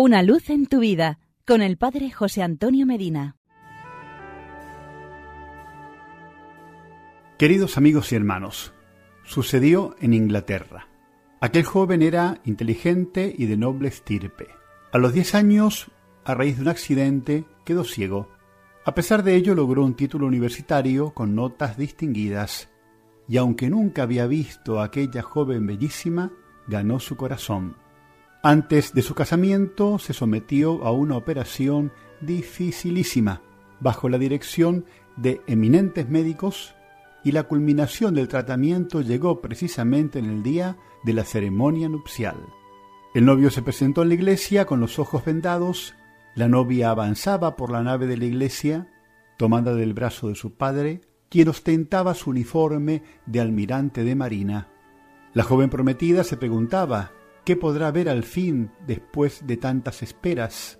Una luz en tu vida con el Padre José Antonio Medina. Queridos amigos y hermanos, sucedió en Inglaterra. Aquel joven era inteligente y de noble estirpe. A los 10 años, a raíz de un accidente, quedó ciego. A pesar de ello, logró un título universitario con notas distinguidas, y aunque nunca había visto a aquella joven bellísima, ganó su corazón. Antes de su casamiento se sometió a una operación dificilísima bajo la dirección de eminentes médicos y la culminación del tratamiento llegó precisamente en el día de la ceremonia nupcial. El novio se presentó en la iglesia con los ojos vendados, la novia avanzaba por la nave de la iglesia, tomada del brazo de su padre, quien ostentaba su uniforme de almirante de marina. La joven prometida se preguntaba ¿Qué podrá ver al fin después de tantas esperas?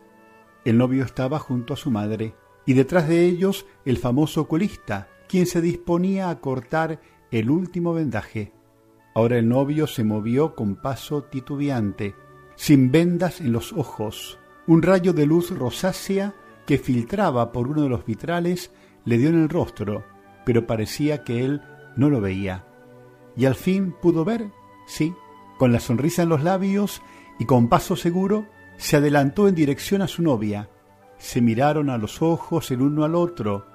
El novio estaba junto a su madre, y detrás de ellos el famoso oculista, quien se disponía a cortar el último vendaje. Ahora el novio se movió con paso titubeante, sin vendas en los ojos. Un rayo de luz rosácea que filtraba por uno de los vitrales le dio en el rostro, pero parecía que él no lo veía. Y al fin pudo ver, sí, con la sonrisa en los labios y con paso seguro, se adelantó en dirección a su novia. Se miraron a los ojos el uno al otro,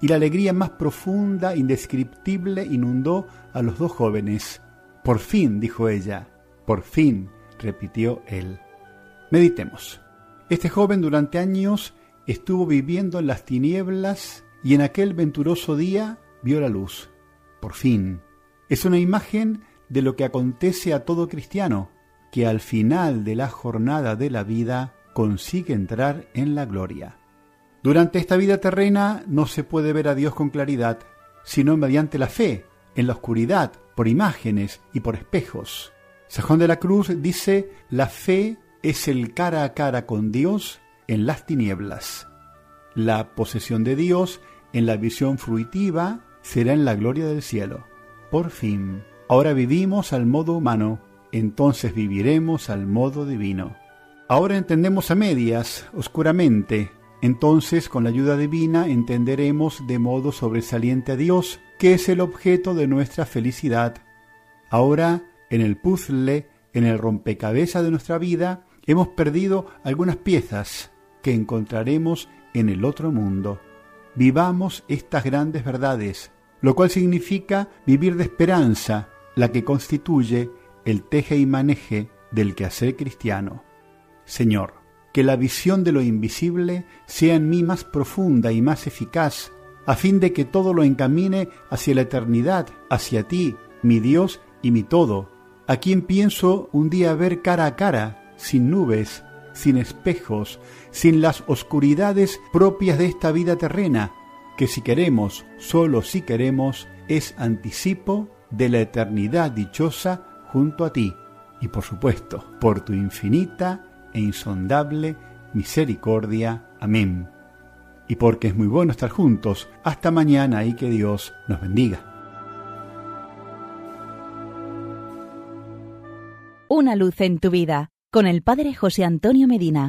y la alegría más profunda, indescriptible, inundó a los dos jóvenes. Por fin, dijo ella, por fin, repitió él. Meditemos. Este joven durante años estuvo viviendo en las tinieblas y en aquel venturoso día vio la luz. Por fin. Es una imagen de lo que acontece a todo cristiano, que al final de la jornada de la vida consigue entrar en la gloria. Durante esta vida terrena no se puede ver a Dios con claridad, sino mediante la fe, en la oscuridad, por imágenes y por espejos. Sajón de la Cruz dice, la fe es el cara a cara con Dios en las tinieblas. La posesión de Dios en la visión fruitiva será en la gloria del cielo. Por fin. Ahora vivimos al modo humano, entonces viviremos al modo divino. Ahora entendemos a medias, oscuramente, entonces con la ayuda divina entenderemos de modo sobresaliente a Dios, que es el objeto de nuestra felicidad. Ahora, en el puzzle, en el rompecabezas de nuestra vida, hemos perdido algunas piezas que encontraremos en el otro mundo. Vivamos estas grandes verdades, lo cual significa vivir de esperanza, la que constituye el teje y maneje del quehacer cristiano. Señor, que la visión de lo invisible sea en mí más profunda y más eficaz, a fin de que todo lo encamine hacia la eternidad, hacia ti, mi Dios y mi todo, a quien pienso un día ver cara a cara, sin nubes, sin espejos, sin las oscuridades propias de esta vida terrena, que si queremos, solo si queremos, es anticipo de la eternidad dichosa junto a ti y por supuesto por tu infinita e insondable misericordia. Amén. Y porque es muy bueno estar juntos, hasta mañana y que Dios nos bendiga. Una luz en tu vida con el Padre José Antonio Medina.